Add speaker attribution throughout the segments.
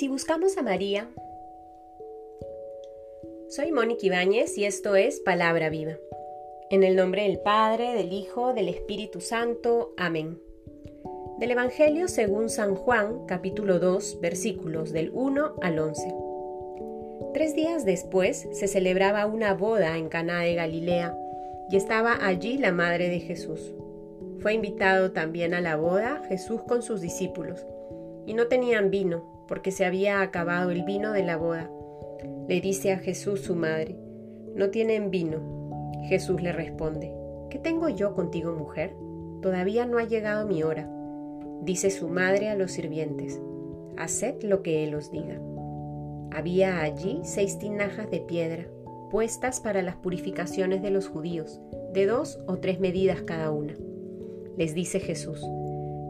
Speaker 1: si buscamos a María? Soy Mónica Ibáñez y esto es Palabra Viva. En el nombre del Padre, del Hijo, del Espíritu Santo. Amén. Del Evangelio según San Juan, capítulo 2, versículos del 1 al 11. Tres días después se celebraba una boda en Caná de Galilea y estaba allí la madre de Jesús. Fue invitado también a la boda Jesús con sus discípulos y no tenían vino, porque se había acabado el vino de la boda. Le dice a Jesús su madre, no tienen vino. Jesús le responde, ¿qué tengo yo contigo, mujer? Todavía no ha llegado mi hora. Dice su madre a los sirvientes, haced lo que él os diga. Había allí seis tinajas de piedra, puestas para las purificaciones de los judíos, de dos o tres medidas cada una. Les dice Jesús,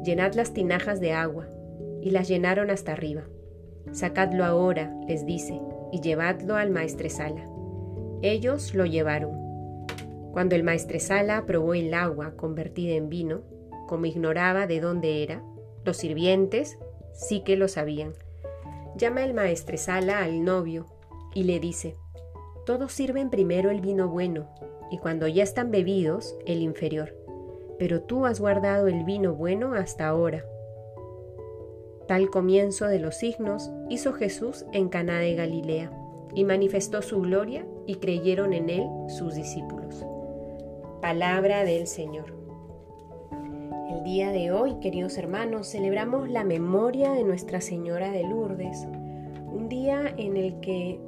Speaker 1: llenad las tinajas de agua, y las llenaron hasta arriba. Sacadlo ahora, les dice, y llevadlo al maestresala. Ellos lo llevaron. Cuando el maestresala probó el agua convertida en vino, como ignoraba de dónde era, los sirvientes sí que lo sabían. Llama el maestresala al novio y le dice, todos sirven primero el vino bueno, y cuando ya están bebidos, el inferior. Pero tú has guardado el vino bueno hasta ahora. Tal comienzo de los signos hizo Jesús en Caná de Galilea y manifestó su gloria y creyeron en él sus discípulos. Palabra del Señor. El día de hoy, queridos hermanos, celebramos la memoria de Nuestra Señora de Lourdes, un día en el que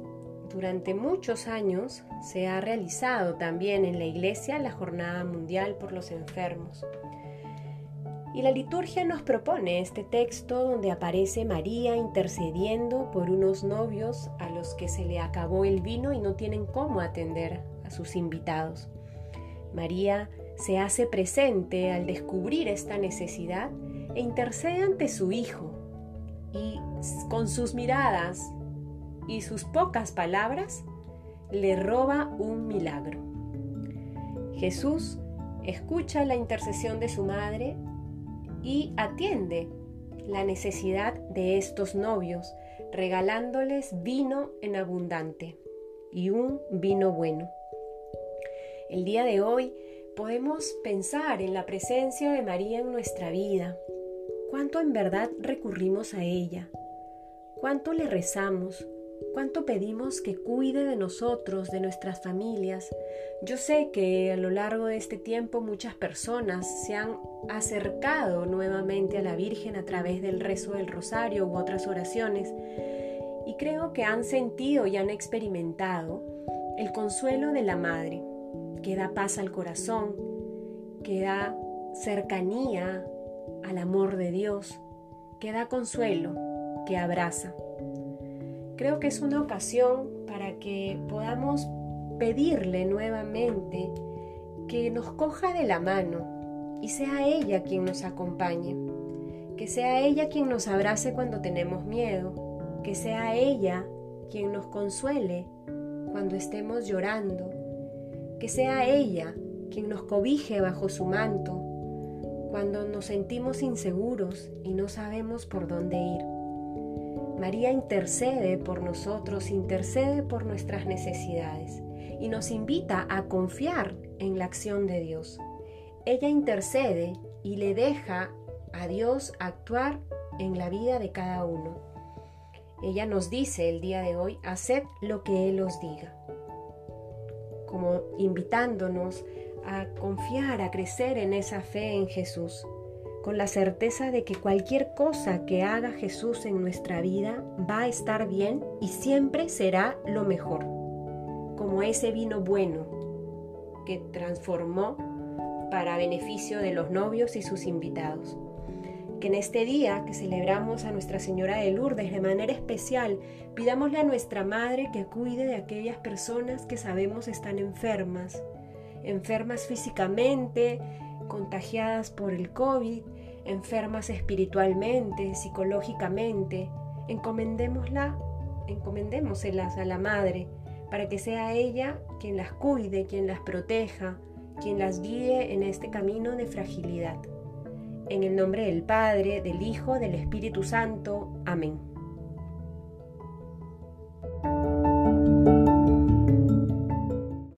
Speaker 1: durante muchos años se ha realizado también en la Iglesia la Jornada Mundial por los Enfermos. Y la liturgia nos propone este texto donde aparece María intercediendo por unos novios a los que se le acabó el vino y no tienen cómo atender a sus invitados. María se hace presente al descubrir esta necesidad e intercede ante su Hijo y con sus miradas y sus pocas palabras le roba un milagro. Jesús escucha la intercesión de su madre y atiende la necesidad de estos novios, regalándoles vino en abundante y un vino bueno. El día de hoy podemos pensar en la presencia de María en nuestra vida, cuánto en verdad recurrimos a ella, cuánto le rezamos, cuánto pedimos que cuide de nosotros, de nuestras familias. Yo sé que a lo largo de este tiempo muchas personas se han acercado nuevamente a la Virgen a través del rezo del rosario u otras oraciones y creo que han sentido y han experimentado el consuelo de la Madre, que da paz al corazón, que da cercanía al amor de Dios, que da consuelo, que abraza. Creo que es una ocasión para que podamos pedirle nuevamente que nos coja de la mano y sea ella quien nos acompañe, que sea ella quien nos abrace cuando tenemos miedo, que sea ella quien nos consuele cuando estemos llorando, que sea ella quien nos cobije bajo su manto cuando nos sentimos inseguros y no sabemos por dónde ir. María intercede por nosotros, intercede por nuestras necesidades y nos invita a confiar en la acción de Dios. Ella intercede y le deja a Dios actuar en la vida de cada uno. Ella nos dice el día de hoy, haced lo que Él os diga, como invitándonos a confiar, a crecer en esa fe en Jesús con la certeza de que cualquier cosa que haga Jesús en nuestra vida va a estar bien y siempre será lo mejor, como ese vino bueno que transformó para beneficio de los novios y sus invitados. Que en este día que celebramos a Nuestra Señora de Lourdes de manera especial, pidámosle a nuestra Madre que cuide de aquellas personas que sabemos están enfermas, enfermas físicamente, contagiadas por el COVID, enfermas espiritualmente, psicológicamente, encomendémosla, encomendémoselas a la Madre para que sea ella quien las cuide, quien las proteja, quien las guíe en este camino de fragilidad. En el nombre del Padre, del Hijo, del Espíritu Santo. Amén.